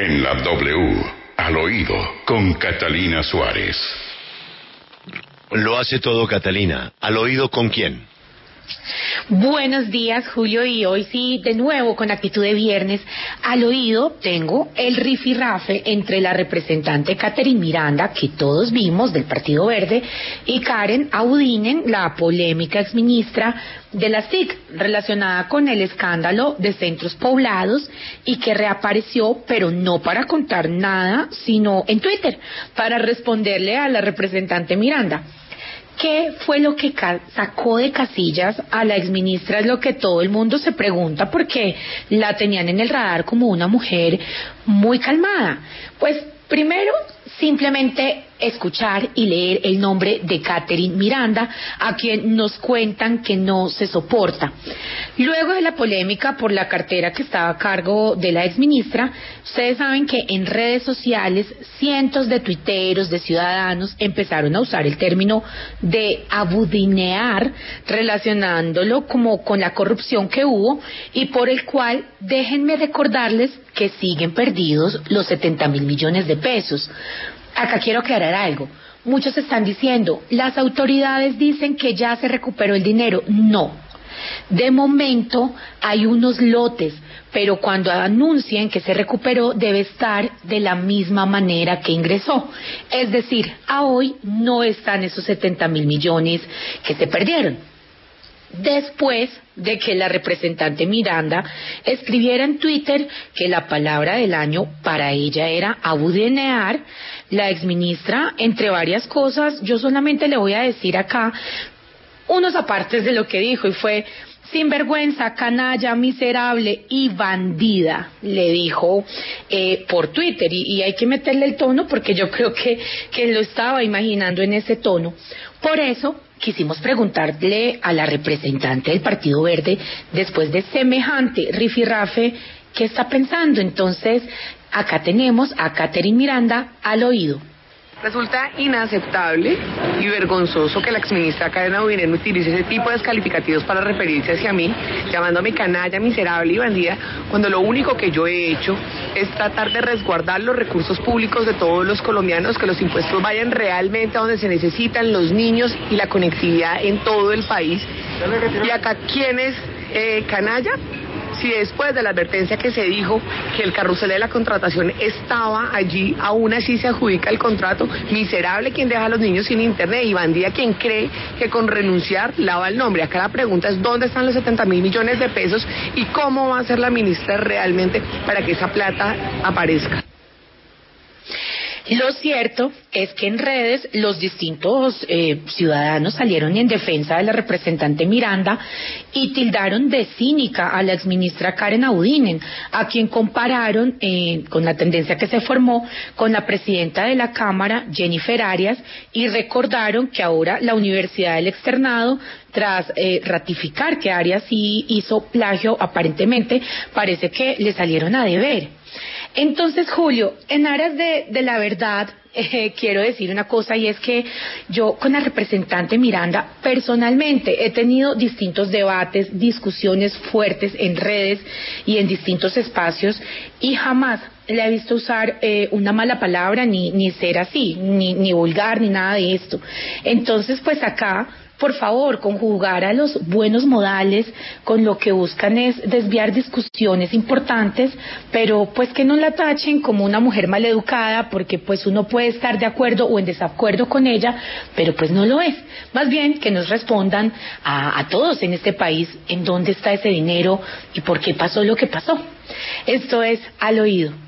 En la W, al oído, con Catalina Suárez. Lo hace todo Catalina. ¿Al oído con quién? Buenos días, Julio, y hoy sí, de nuevo con actitud de viernes, al oído tengo el rifirrafe entre la representante Catherine Miranda, que todos vimos del Partido Verde, y Karen Audinen, la polémica exministra de la SIC, relacionada con el escándalo de centros poblados y que reapareció, pero no para contar nada, sino en Twitter, para responderle a la representante Miranda. ¿Qué fue lo que sacó de casillas a la exministra? Es lo que todo el mundo se pregunta porque la tenían en el radar como una mujer muy calmada. Pues primero, simplemente escuchar y leer el nombre de Catherine Miranda, a quien nos cuentan que no se soporta. Luego de la polémica por la cartera que estaba a cargo de la exministra, ustedes saben que en redes sociales cientos de tuiteros, de ciudadanos, empezaron a usar el término de abudinear, relacionándolo como con la corrupción que hubo y por el cual déjenme recordarles que siguen perdidos los 70 mil millones de pesos acá quiero aclarar algo. Muchos están diciendo, las autoridades dicen que ya se recuperó el dinero. No. De momento hay unos lotes, pero cuando anuncien que se recuperó debe estar de la misma manera que ingresó. Es decir, a hoy no están esos 70 mil millones que se perdieron después de que la representante Miranda escribiera en Twitter que la palabra del año para ella era abudenear, la exministra, entre varias cosas, yo solamente le voy a decir acá unos apartes de lo que dijo y fue sinvergüenza, canalla, miserable y bandida, le dijo eh, por Twitter. Y, hay que meterle el tono porque yo creo que, que lo estaba imaginando en ese tono. Por eso quisimos preguntarle a la representante del Partido Verde, después de semejante rifirrafe, ¿qué está pensando? Entonces, acá tenemos a Catherine Miranda al oído. Resulta inaceptable y vergonzoso que la exministra Karen Audinen utilice ese tipo de descalificativos para referirse hacia mí, llamándome canalla, miserable y bandida, cuando lo único que yo he hecho es tratar de resguardar los recursos públicos de todos los colombianos, que los impuestos vayan realmente a donde se necesitan los niños y la conectividad en todo el país. Y acá, ¿quién es eh, canalla? Si después de la advertencia que se dijo que el carrusel de la contratación estaba allí, aún así se adjudica el contrato, miserable quien deja a los niños sin internet y bandida quien cree que con renunciar lava el nombre. Acá la pregunta es dónde están los 70 mil millones de pesos y cómo va a ser la ministra realmente para que esa plata aparezca. Lo cierto es que en redes los distintos eh, ciudadanos salieron en defensa de la representante Miranda y tildaron de cínica a la exministra Karen Audinen, a quien compararon eh, con la tendencia que se formó con la presidenta de la Cámara, Jennifer Arias, y recordaron que ahora la Universidad del Externado tras eh, ratificar que Arias sí hizo plagio aparentemente, parece que le salieron a deber. Entonces, Julio, en aras de, de la verdad, eh, quiero decir una cosa y es que yo con la representante Miranda personalmente he tenido distintos debates, discusiones fuertes en redes y en distintos espacios y jamás le he visto usar eh, una mala palabra ni, ni ser así, ni, ni vulgar, ni nada de esto. Entonces, pues acá por favor, conjugar a los buenos modales con lo que buscan es desviar discusiones importantes, pero pues que no la tachen como una mujer maleducada, porque pues uno puede estar de acuerdo o en desacuerdo con ella, pero pues no lo es. Más bien que nos respondan a, a todos en este país en dónde está ese dinero y por qué pasó lo que pasó. Esto es al oído.